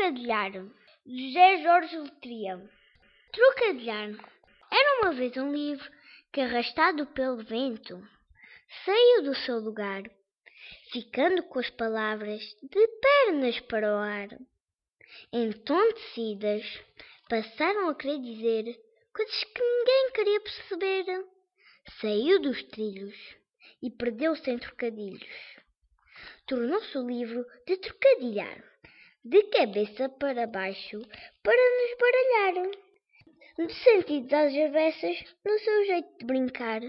Trocadilhar José Jorge Letria Trocadilhar Era uma vez um livro que, arrastado pelo vento, saiu do seu lugar, ficando com as palavras de pernas para o ar. Entontecidas, passaram a querer dizer coisas que ninguém queria perceber. Saiu dos trilhos e perdeu-se em trocadilhos. Tornou-se o livro de trocadilhar, de cabeça para baixo, para nos baralhar. De sentidos às avessas, no seu jeito de brincar,